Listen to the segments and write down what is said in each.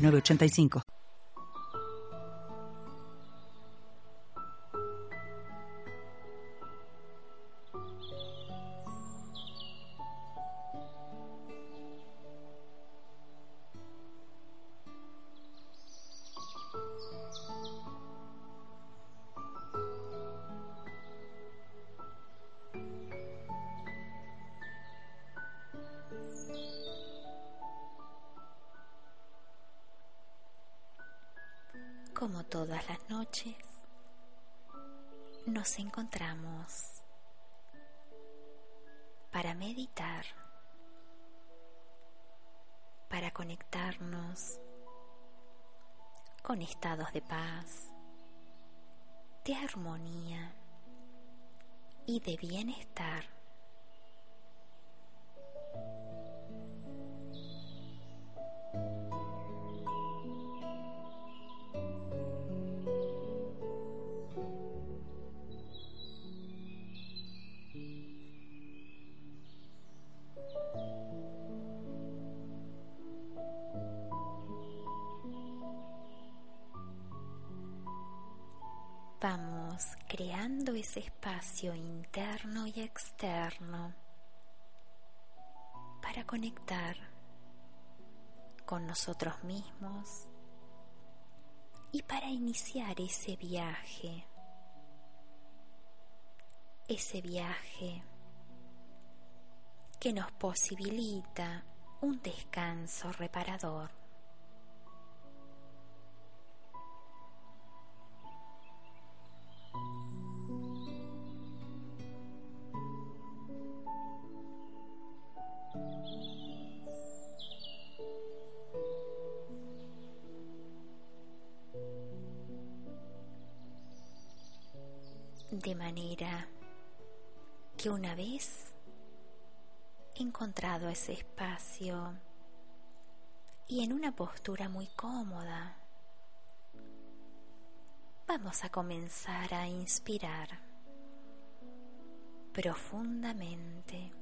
985. Todas las noches, nos encontramos para meditar, para conectarnos con estados de paz, de armonía y de bienestar. Creando ese espacio interno y externo para conectar con nosotros mismos y para iniciar ese viaje, ese viaje que nos posibilita un descanso reparador. De manera que una vez encontrado ese espacio y en una postura muy cómoda, vamos a comenzar a inspirar profundamente,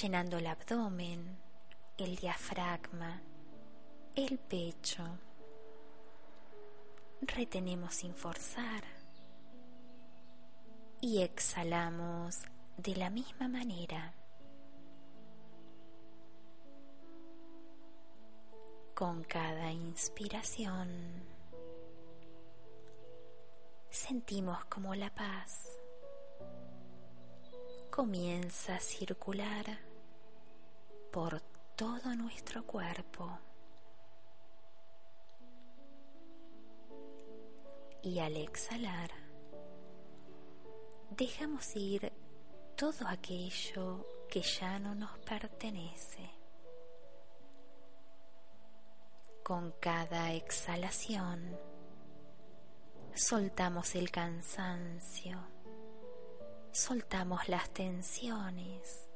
llenando el abdomen, el diafragma, el pecho. Retenemos sin forzar y exhalamos de la misma manera. Con cada inspiración sentimos como la paz comienza a circular por todo nuestro cuerpo. Y al exhalar, dejamos ir todo aquello que ya no nos pertenece. Con cada exhalación soltamos el cansancio, soltamos las tensiones,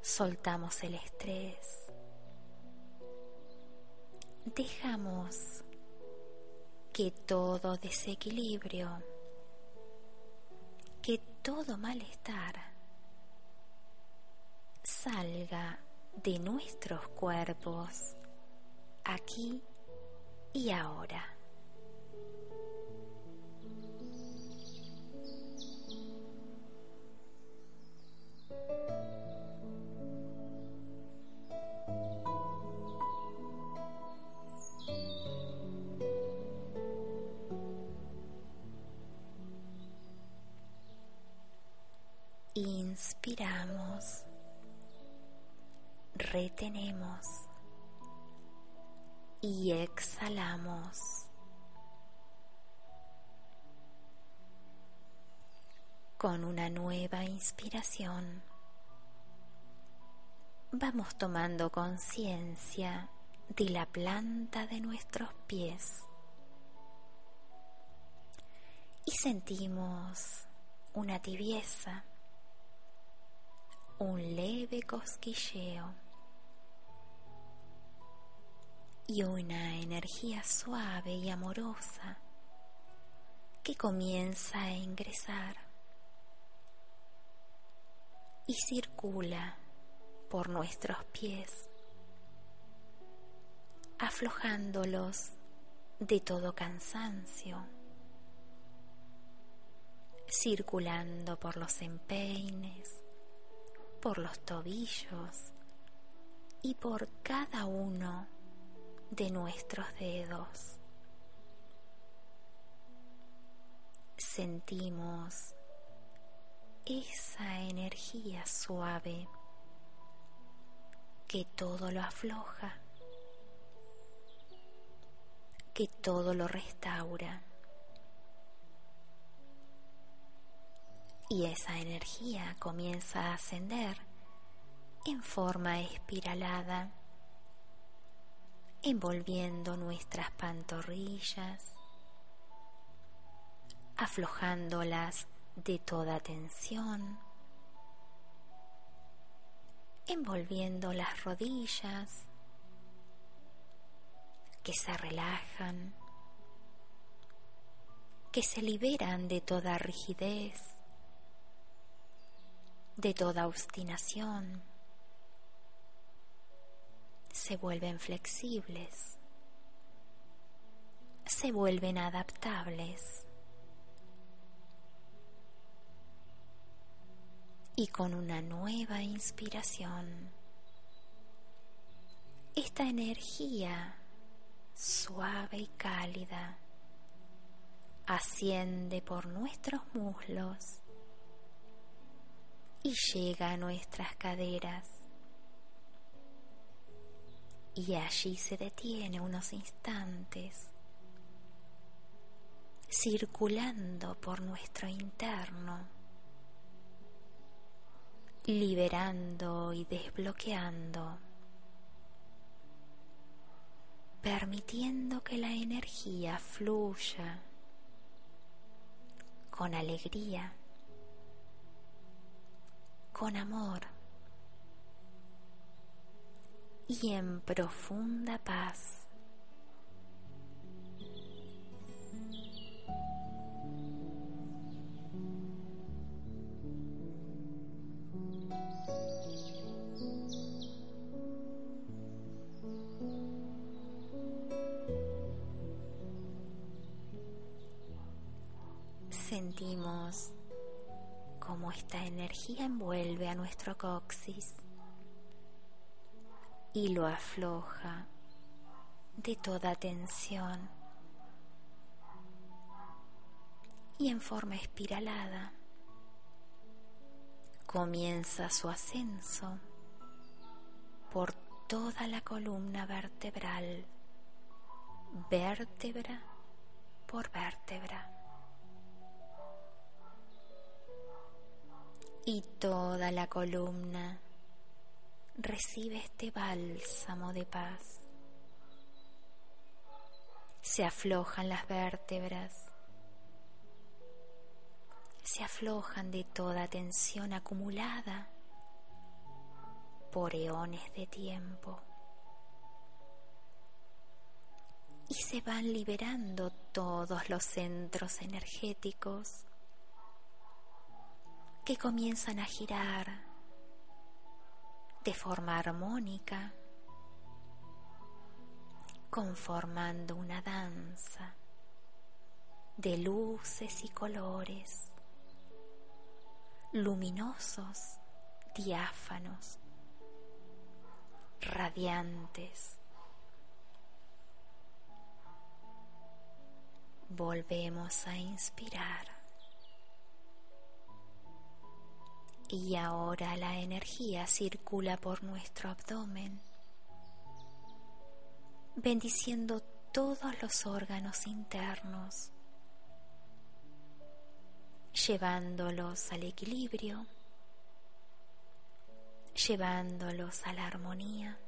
soltamos el estrés, dejamos que todo desequilibrio todo malestar salga de nuestros cuerpos aquí y ahora. Inspiramos, retenemos y exhalamos. Con una nueva inspiración, vamos tomando conciencia de la planta de nuestros pies y sentimos una tibieza, un leve cosquilleo y una energía suave y amorosa que comienza a ingresar y circula por nuestros pies, aflojándolos de todo cansancio, circulando por los empeines, por los tobillos y por cada uno de nuestros dedos. Sentimos esa energía suave que todo lo afloja, que todo lo restaura. Y esa energía comienza a ascender en forma espiralada envolviendo nuestras pantorrillas, aflojándolas de toda tensión, envolviendo las rodillas que se relajan, que se liberan de toda rigidez, de toda obstinación. Se vuelven flexibles, se vuelven adaptables. Y con una nueva inspiración, esta energía suave y cálida asciende por nuestros muslos y llega a nuestras caderas. Y allí se detiene unos instantes, circulando por nuestro interno, liberando y desbloqueando, permitiendo que la energía fluya con alegría, con amor y en profunda paz. Sentimos cómo esta energía envuelve a nuestro coxis y lo afloja de toda tensión y en forma espiralada comienza su ascenso por toda la columna vertebral, vértebra por vértebra. Y toda la columna. Recibe este bálsamo de paz. Se aflojan las vértebras, se aflojan de toda tensión acumulada por eones de tiempo. Y se van liberando todos los centros energéticos que comienzan a girar de forma armónica, conformando una danza de luces y colores, luminosos, diáfanos, radiantes. Volvemos a inspirar. Y ahora la energía circula por nuestro abdomen, bendiciendo todos los órganos internos, llevándolos al equilibrio, llevándolos a la armonía,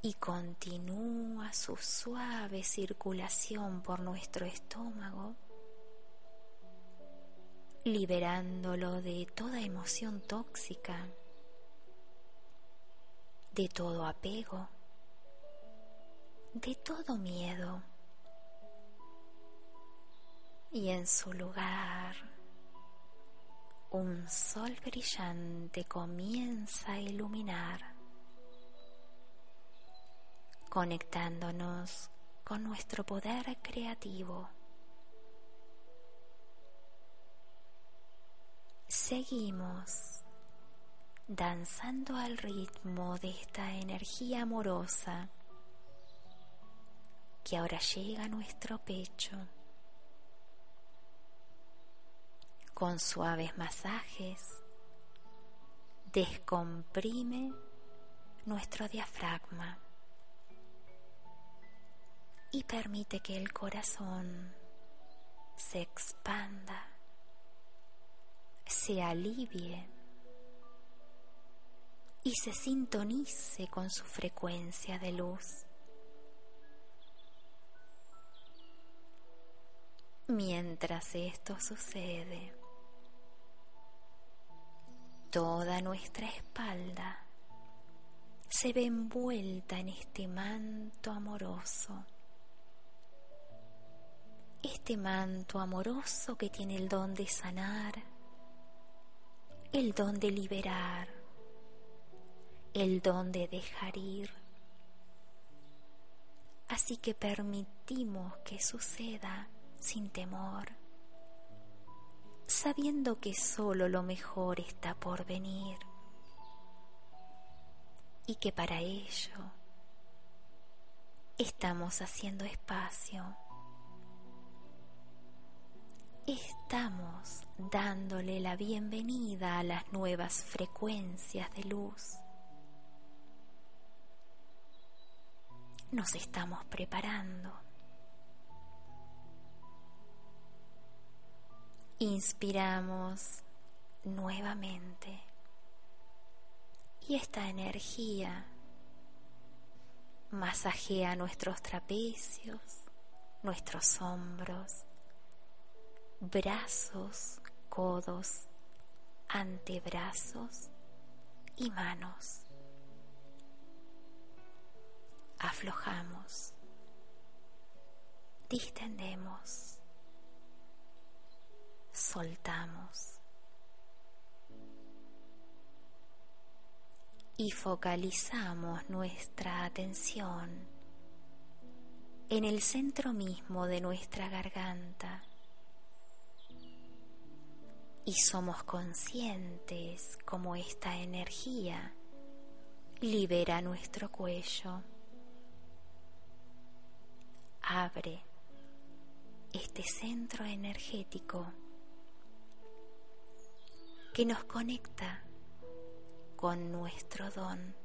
y continúa su suave circulación por nuestro estómago, liberándolo de toda emoción tóxica, de todo apego, de todo miedo. Y en su lugar, un sol brillante comienza a iluminar conectándonos con nuestro poder creativo. Seguimos danzando al ritmo de esta energía amorosa que ahora llega a nuestro pecho. Con suaves masajes, descomprime nuestro diafragma y permite que el corazón se expanda, se alivie y se sintonice con su frecuencia de luz. Mientras esto sucede, toda nuestra espalda se ve envuelta en este manto amoroso este manto amoroso que tiene el don de sanar, el don de liberar, el don de dejar ir. Así que permitimos que suceda sin temor, sabiendo que solo lo mejor está por venir y que para ello estamos haciendo espacio estamos dándole la bienvenida a las nuevas frecuencias de luz. Nos estamos preparando. Inspiramos nuevamente y esta energía masajea nuestros trapecios, nuestros hombros, brazos, codos, antebrazos y manos. Aflojamos, distendemos, soltamos. Y focalizamos nuestra atención en el centro mismo de nuestra garganta y somos conscientes como esta energía libera nuestro cuello, abre este centro energético que nos conecta con nuestro don,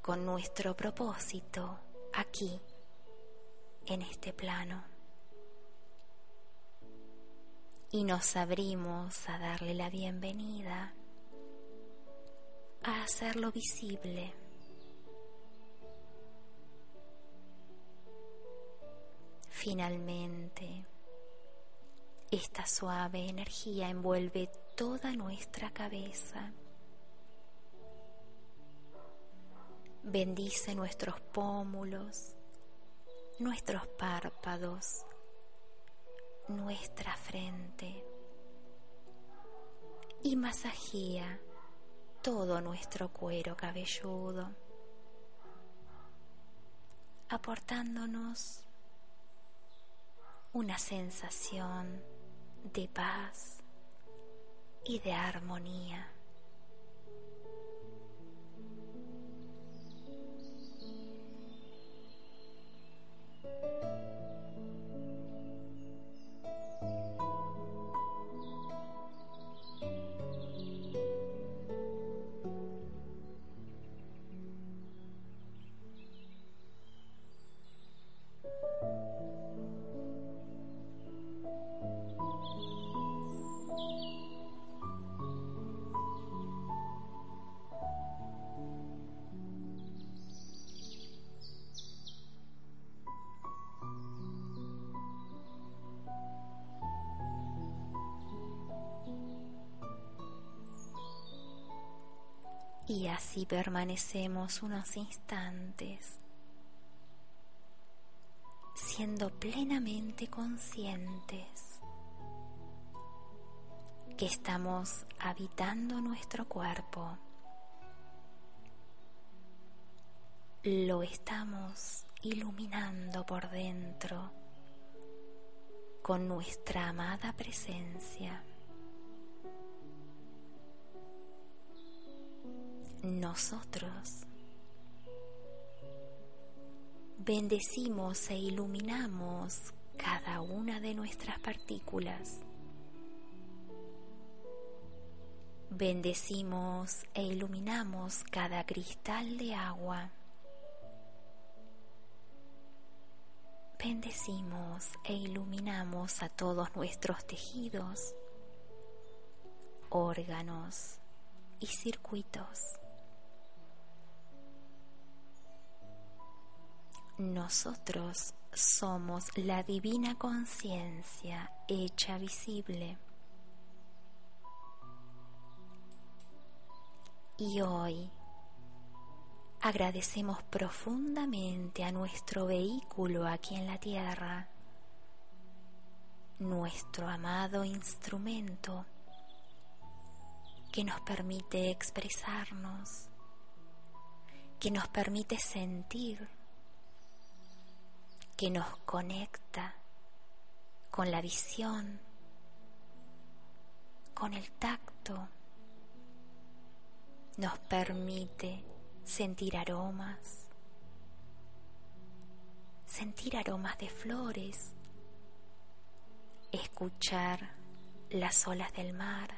con nuestro propósito aquí, en este plano y nos abrimos a darle la bienvenida, a hacerlo visible. Finalmente, esta suave energía envuelve toda nuestra cabeza. Bendice nuestros pómulos, nuestros párpados, nuestra frente y masajea todo nuestro cuero cabelludo, aportándonos una sensación de paz y de armonía. Y así permanecemos unos instantes siendo plenamente conscientes que estamos habitando nuestro cuerpo. Lo estamos iluminando por dentro con nuestra amada presencia. Nosotros bendecimos e iluminamos cada una de nuestras partículas. Bendecimos e iluminamos cada cristal de agua. Bendecimos e iluminamos a todos nuestros tejidos, órganos y circuitos. Nosotros somos la divina conciencia hecha visible. Y hoy agradecemos profundamente a nuestro vehículo aquí en la tierra, nuestro amado instrumento que nos permite expresarnos, que nos permite sentir que nos conecta con la visión, con el tacto, nos permite sentir aromas, sentir aromas de flores, escuchar las olas del mar,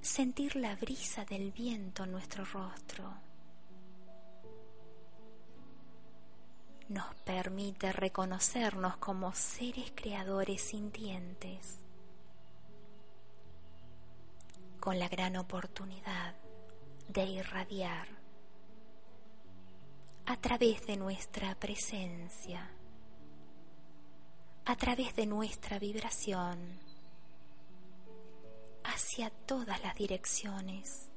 sentir la brisa del viento en nuestro rostro nos permite reconocernos como seres creadores sintientes, con la gran oportunidad de irradiar a través de nuestra presencia, a través de nuestra vibración, hacia todas las direcciones,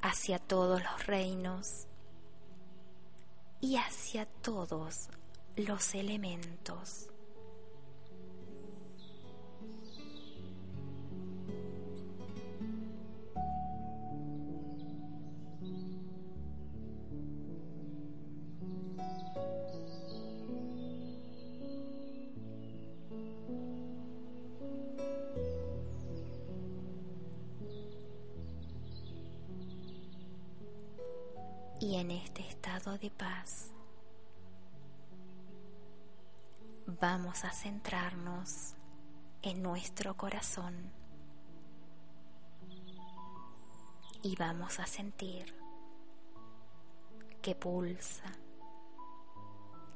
hacia todos los reinos, y hacia todos los elementos. Centrarnos en nuestro corazón. Y vamos a sentir que pulsa,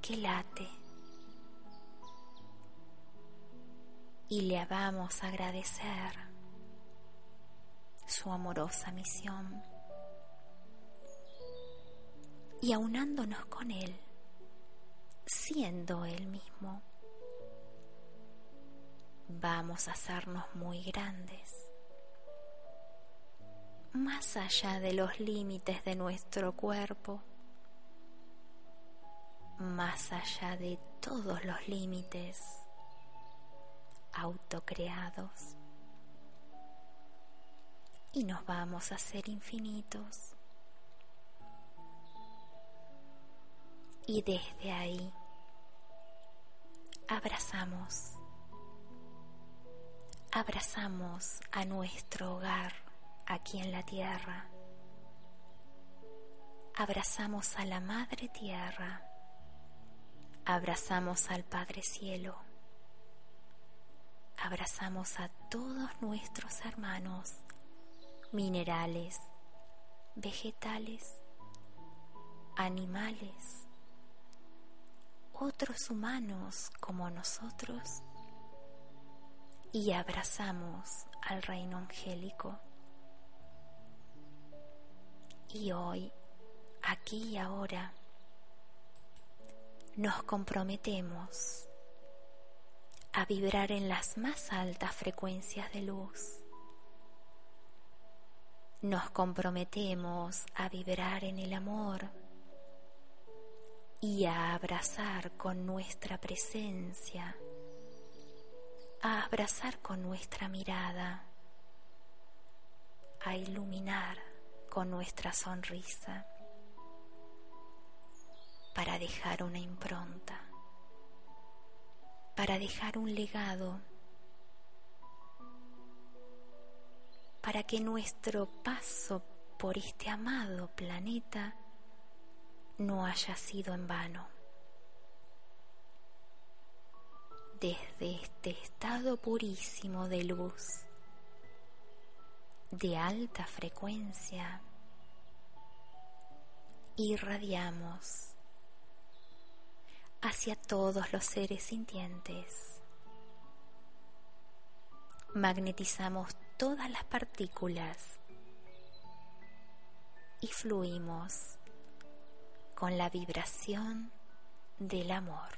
que late. Y le vamos a agradecer su amorosa misión. Y aunándonos con Él, siendo Él mismo, vamos a hacernos muy grandes, más allá de los límites de nuestro cuerpo, más allá de todos los límites autocreados. Y nos vamos a hacer infinitos. Y desde ahí abrazamos, abrazamos a nuestro hogar aquí en la tierra, abrazamos a la Madre Tierra, abrazamos al Padre Cielo, abrazamos a todos nuestros hermanos minerales, vegetales, animales, otros humanos como nosotros y abrazamos al reino angélico. Y hoy, aquí y ahora, nos comprometemos a vibrar en las más altas frecuencias de luz, nos comprometemos a vibrar en el amor y a abrazar con nuestra presencia, a abrazar con nuestra mirada, a iluminar con nuestra sonrisa para dejar una impronta, para dejar un legado para que nuestro paso por este amado planeta no haya sido en vano. Desde este estado purísimo de luz, de alta frecuencia, irradiamos hacia todos los seres sintientes. Magnetizamos todas las partículas y fluimos con la vibración del amor.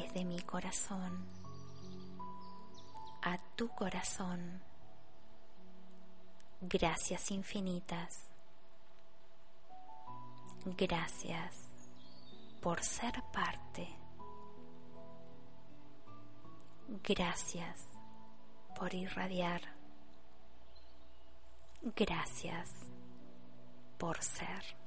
desde mi corazón a tu corazón. Gracias infinitas. Gracias por ser parte. Gracias por irradiar. Gracias por ser.